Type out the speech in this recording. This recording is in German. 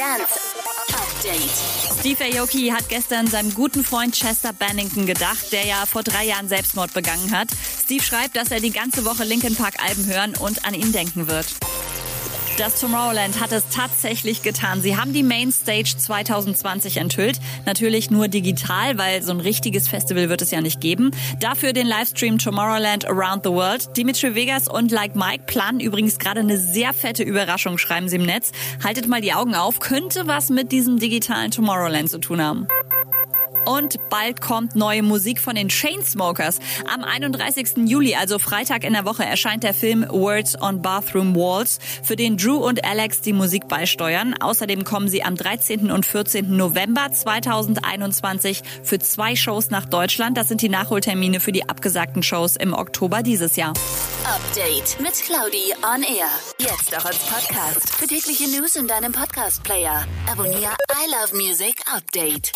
Dance Update. Steve Aoki hat gestern seinem guten Freund Chester Bennington gedacht, der ja vor drei Jahren Selbstmord begangen hat. Steve schreibt, dass er die ganze Woche Linkin Park Alben hören und an ihn denken wird. Das Tomorrowland hat es tatsächlich getan. Sie haben die Mainstage 2020 enthüllt. Natürlich nur digital, weil so ein richtiges Festival wird es ja nicht geben. Dafür den Livestream Tomorrowland Around the World. Dimitri Vegas und Like Mike planen übrigens gerade eine sehr fette Überraschung, schreiben sie im Netz. Haltet mal die Augen auf, könnte was mit diesem digitalen Tomorrowland zu tun haben. Und bald kommt neue Musik von den Chainsmokers. Am 31. Juli, also Freitag in der Woche, erscheint der Film Words on Bathroom Walls, für den Drew und Alex die Musik beisteuern. Außerdem kommen sie am 13. und 14. November 2021 für zwei Shows nach Deutschland. Das sind die Nachholtermine für die abgesagten Shows im Oktober dieses Jahr. Update mit Claudi on Air. Jetzt auch als Podcast. Für tägliche News in deinem Podcast-Player. Abonniere I Love Music Update.